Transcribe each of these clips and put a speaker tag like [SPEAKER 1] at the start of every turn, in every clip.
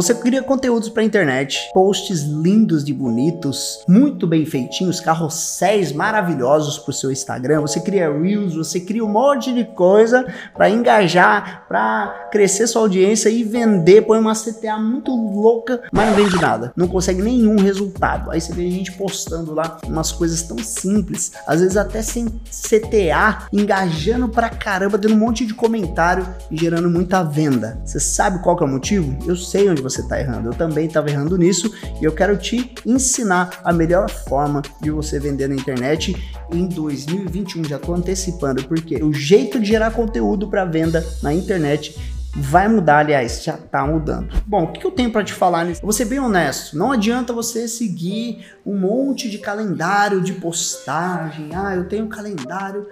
[SPEAKER 1] Você cria conteúdos para internet, posts lindos e bonitos, muito bem feitinhos, carrosséis maravilhosos para o seu Instagram. Você cria reels, você cria um monte de coisa para engajar, para crescer sua audiência e vender. Põe uma CTA muito louca, mas não vende nada, não consegue nenhum resultado. Aí você vê gente postando lá umas coisas tão simples, às vezes até sem CTA, engajando pra caramba, dando um monte de comentário e gerando muita venda. Você sabe qual que é o motivo? Eu sei onde você está errando. Eu também estava errando nisso e eu quero te ensinar a melhor forma de você vender na internet em 2021. Já estou antecipando porque o jeito de gerar conteúdo para venda na internet vai mudar, aliás, já tá mudando. Bom, o que eu tenho para te falar nisso? vou ser bem honesto, não adianta você seguir um monte de calendário de postagem. Ah, eu tenho um calendário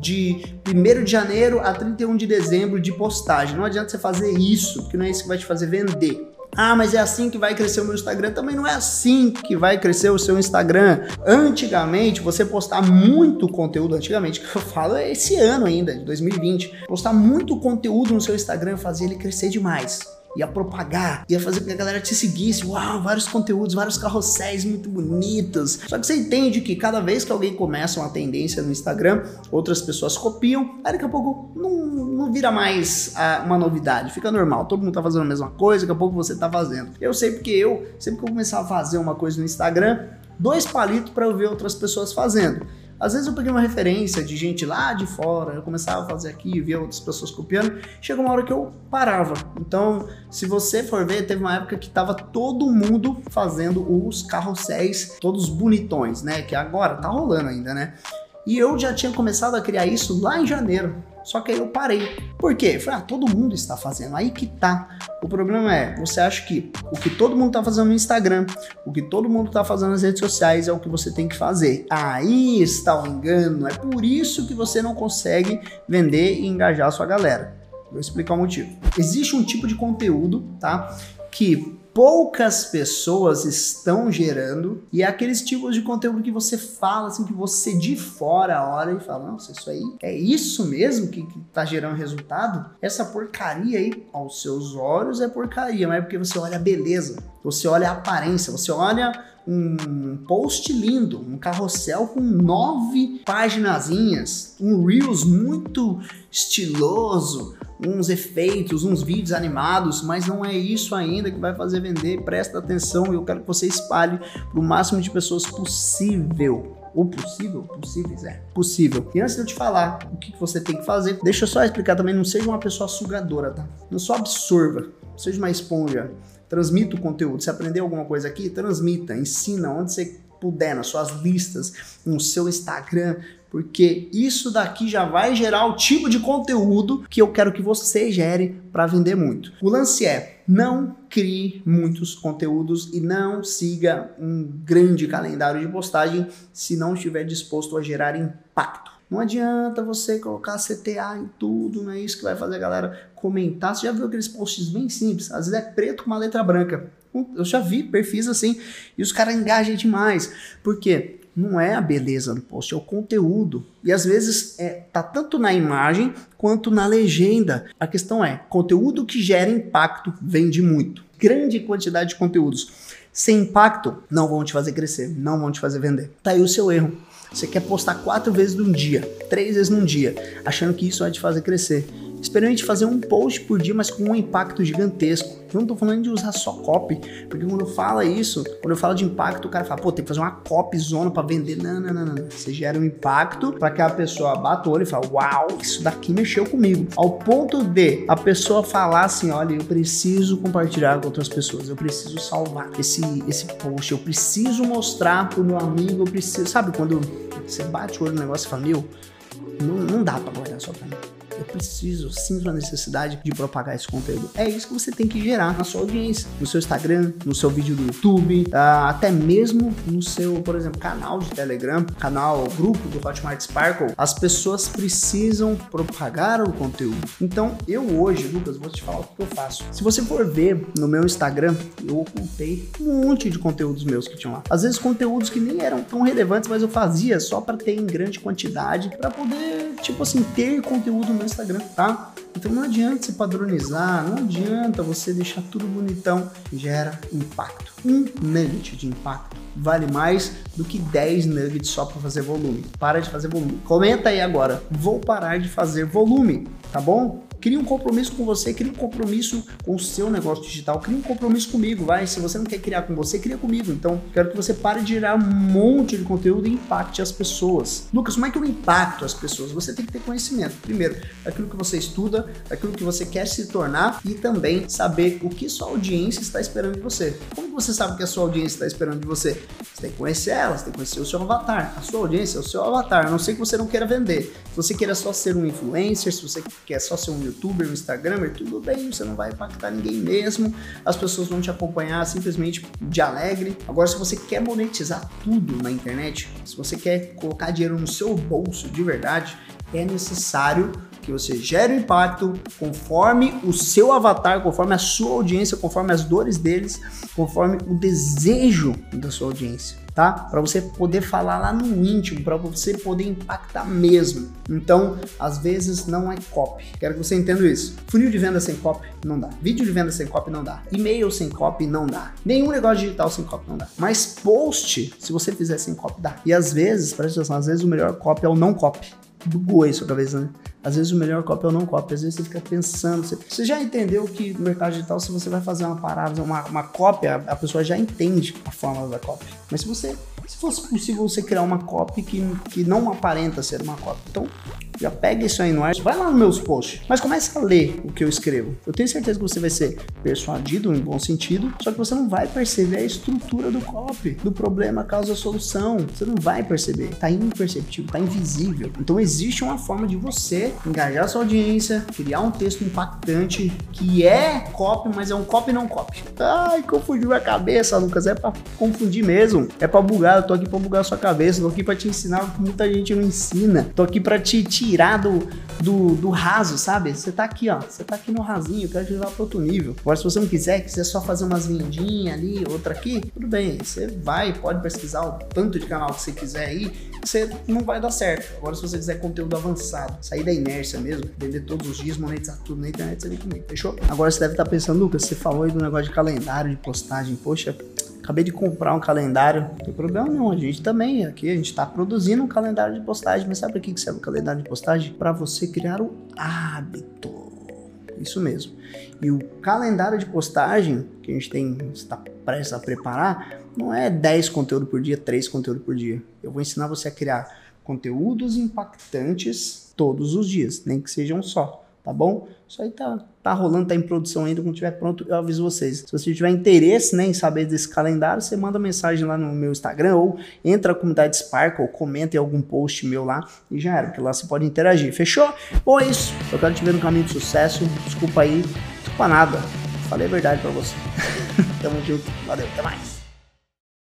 [SPEAKER 1] de 1 de janeiro a 31 de dezembro de postagem. Não adianta você fazer isso, porque não é isso que vai te fazer vender. Ah, mas é assim que vai crescer o meu Instagram. Também não é assim que vai crescer o seu Instagram. Antigamente, você postar muito conteúdo, antigamente, que eu falo é esse ano ainda, de 2020, postar muito conteúdo no seu Instagram fazia ele crescer demais ia propagar, ia fazer com que a galera te seguisse. Uau, vários conteúdos, vários carrosséis muito bonitos. Só que você entende que cada vez que alguém começa uma tendência no Instagram, outras pessoas copiam, aí daqui a pouco não, não vira mais ah, uma novidade, fica normal. Todo mundo tá fazendo a mesma coisa, daqui a pouco você tá fazendo. Eu sei porque eu, sempre que eu começar a fazer uma coisa no Instagram, dois palitos para eu ver outras pessoas fazendo. Às vezes eu peguei uma referência de gente lá de fora, eu começava a fazer aqui, via outras pessoas copiando, chegou uma hora que eu parava. Então, se você for ver, teve uma época que tava todo mundo fazendo os carrosséis, todos bonitões, né? Que agora tá rolando ainda, né? E eu já tinha começado a criar isso lá em janeiro. Só que aí eu parei. Por quê? Falei, ah, todo mundo está fazendo. Aí que tá. O problema é, você acha que o que todo mundo está fazendo no Instagram, o que todo mundo está fazendo nas redes sociais é o que você tem que fazer. Aí está o engano. É por isso que você não consegue vender e engajar a sua galera. Vou explicar o motivo. Existe um tipo de conteúdo, tá? Que poucas pessoas estão gerando e é aqueles tipos de conteúdo que você fala, assim, que você de fora olha e fala, nossa, isso aí é isso mesmo que, que tá gerando resultado? Essa porcaria aí, aos seus olhos é porcaria, mas é porque você olha a beleza, você olha a aparência, você olha um post lindo, um carrossel com nove paginazinhas, um Reels muito estiloso, uns efeitos, uns vídeos animados, mas não é isso ainda que vai fazer vender. Presta atenção e eu quero que você espalhe para o máximo de pessoas possível. Ou possível? Possíveis, é. Possível. E antes de eu te falar o que você tem que fazer, deixa eu só explicar também, não seja uma pessoa sugadora, tá? Não só absorva, seja uma esponja. Transmita o conteúdo. Se aprender alguma coisa aqui, transmita, ensina onde você puder, nas suas listas, no seu Instagram, porque isso daqui já vai gerar o tipo de conteúdo que eu quero que você gere para vender muito. O lance é não crie muitos conteúdos e não siga um grande calendário de postagem se não estiver disposto a gerar impacto. Não adianta você colocar CTA em tudo, não é isso que vai fazer a galera comentar. Você já viu aqueles posts bem simples? Às vezes é preto com uma letra branca. Eu já vi perfis assim e os caras engajam demais. Por quê? não é a beleza do post, é o conteúdo. E às vezes é, tá tanto na imagem quanto na legenda. A questão é, conteúdo que gera impacto vende muito. Grande quantidade de conteúdos sem impacto não vão te fazer crescer, não vão te fazer vender. Tá aí o seu erro. Você quer postar quatro vezes num dia, três vezes num dia, achando que isso vai te fazer crescer. Experimente fazer um post por dia, mas com um impacto gigantesco. Eu não tô falando de usar só copy, porque quando fala isso, quando eu falo de impacto, o cara fala, pô, tem que fazer uma copy zona para vender. Não, não, não, não. Você gera um impacto para que a pessoa bata o olho e fala, uau, isso daqui mexeu comigo. Ao ponto de a pessoa falar assim, olha, eu preciso compartilhar com outras pessoas, eu preciso salvar esse, esse post, eu preciso mostrar pro meu amigo, eu preciso. Sabe quando você bate o olho no negócio e fala, meu, não, não dá pra guardar só pra mim eu preciso, sinto a necessidade de propagar esse conteúdo. É isso que você tem que gerar na sua audiência, no seu Instagram, no seu vídeo do YouTube, uh, até mesmo no seu, por exemplo, canal de Telegram, canal, grupo do Hotmart Sparkle. As pessoas precisam propagar o conteúdo. Então, eu hoje, Lucas, vou te falar o que eu faço. Se você for ver no meu Instagram, eu ocultei um monte de conteúdos meus que tinham lá. Às vezes conteúdos que nem eram tão relevantes, mas eu fazia só para ter em grande quantidade, para poder, tipo assim, ter conteúdo no Instagram, tá? Então não adianta se padronizar, não adianta você deixar tudo bonitão, gera impacto. Um nugget de impacto vale mais do que 10 nuggets só para fazer volume. Para de fazer volume. Comenta aí agora, vou parar de fazer volume, tá bom? Cria um compromisso com você, cria um compromisso com o seu negócio digital, cria um compromisso comigo, vai. Se você não quer criar com você, cria comigo. Então, quero que você pare de gerar um monte de conteúdo e impacte as pessoas. Lucas, como é que eu impacto as pessoas? Você tem que ter conhecimento. Primeiro, daquilo que você estuda, daquilo que você quer se tornar e também saber o que sua audiência está esperando de você. Como você sabe o que a sua audiência está esperando de você? Você tem que conhecer ela, você tem que conhecer o seu avatar. A sua audiência é o seu avatar, a não sei que você não queira vender. Se você queira só ser um influencer, se você quer só ser um youtuber, um instagramer, tudo bem, você não vai impactar ninguém mesmo, as pessoas vão te acompanhar simplesmente de alegre. Agora, se você quer monetizar tudo na internet, se você quer colocar dinheiro no seu bolso de verdade, é necessário que você gere o impacto conforme o seu avatar, conforme a sua audiência, conforme as dores deles, conforme o desejo da sua audiência tá? Para você poder falar lá no íntimo, para você poder impactar mesmo. Então, às vezes não é copy. Quero que você entenda isso. Funil de venda sem copy não dá. Vídeo de venda sem copy não dá. E-mail sem copy não dá. Nenhum negócio digital sem copy não dá. Mas post, se você fizer sem copy, dá. E às vezes, presta atenção, às vezes o melhor copy é o não copy. Bugou aí sua cabeça, né? Às vezes o melhor copy é o não copy. Às vezes você fica pensando. Você, você já entendeu que no mercado digital, se você vai fazer uma parada, uma, uma cópia, a pessoa já entende a forma da cópia. Mas se você se fosse possível você criar uma copy que, que não aparenta ser uma copy. Então, já pega isso aí no ar, vai lá nos meus posts, mas comece a ler o que eu escrevo. Eu tenho certeza que você vai ser persuadido em bom sentido, só que você não vai perceber a estrutura do copy, do problema causa solução. Você não vai perceber, tá imperceptível, tá invisível. Então existe uma forma de você engajar sua audiência, criar um texto impactante que é copy, mas é um copy não copy. Ai, confundiu a cabeça, Lucas, é para confundir mesmo, é para bugar, eu tô aqui para bugar a sua cabeça, tô aqui para te ensinar o que muita gente não ensina. Tô aqui para te, tirar do, do, do raso, sabe? Você tá aqui, ó. Você tá aqui no rasinho, eu quero te levar para outro nível. Agora, se você não quiser, quiser só fazer umas vendinhas ali, outra aqui, tudo bem. Você vai, pode pesquisar o tanto de canal que você quiser aí, você não vai dar certo. Agora, se você quiser conteúdo avançado, sair da inércia mesmo, vender todos os dias, monetizar tudo na internet, você vem comigo, fechou? Agora você deve estar tá pensando, Lucas, você falou aí do negócio de calendário, de postagem. Poxa, Acabei de comprar um calendário. Não tem problema não, a gente também aqui, a gente está produzindo um calendário de postagem. Mas sabe para que serve o calendário de postagem? Para você criar o hábito. Isso mesmo. E o calendário de postagem que a gente tem está prestes a preparar não é 10 conteúdos por dia, 3 conteúdos por dia. Eu vou ensinar você a criar conteúdos impactantes todos os dias, nem que sejam só tá bom? Isso aí tá, tá rolando, tá em produção ainda, quando estiver pronto eu aviso vocês. Se você tiver interesse né, em saber desse calendário, você manda mensagem lá no meu Instagram ou entra na comunidade Sparkle, comenta em algum post meu lá e já era, porque lá você pode interagir, fechou? Bom, é isso, eu quero te ver no caminho de sucesso, desculpa aí, desculpa nada, falei a verdade pra você. Tamo junto, valeu, até mais.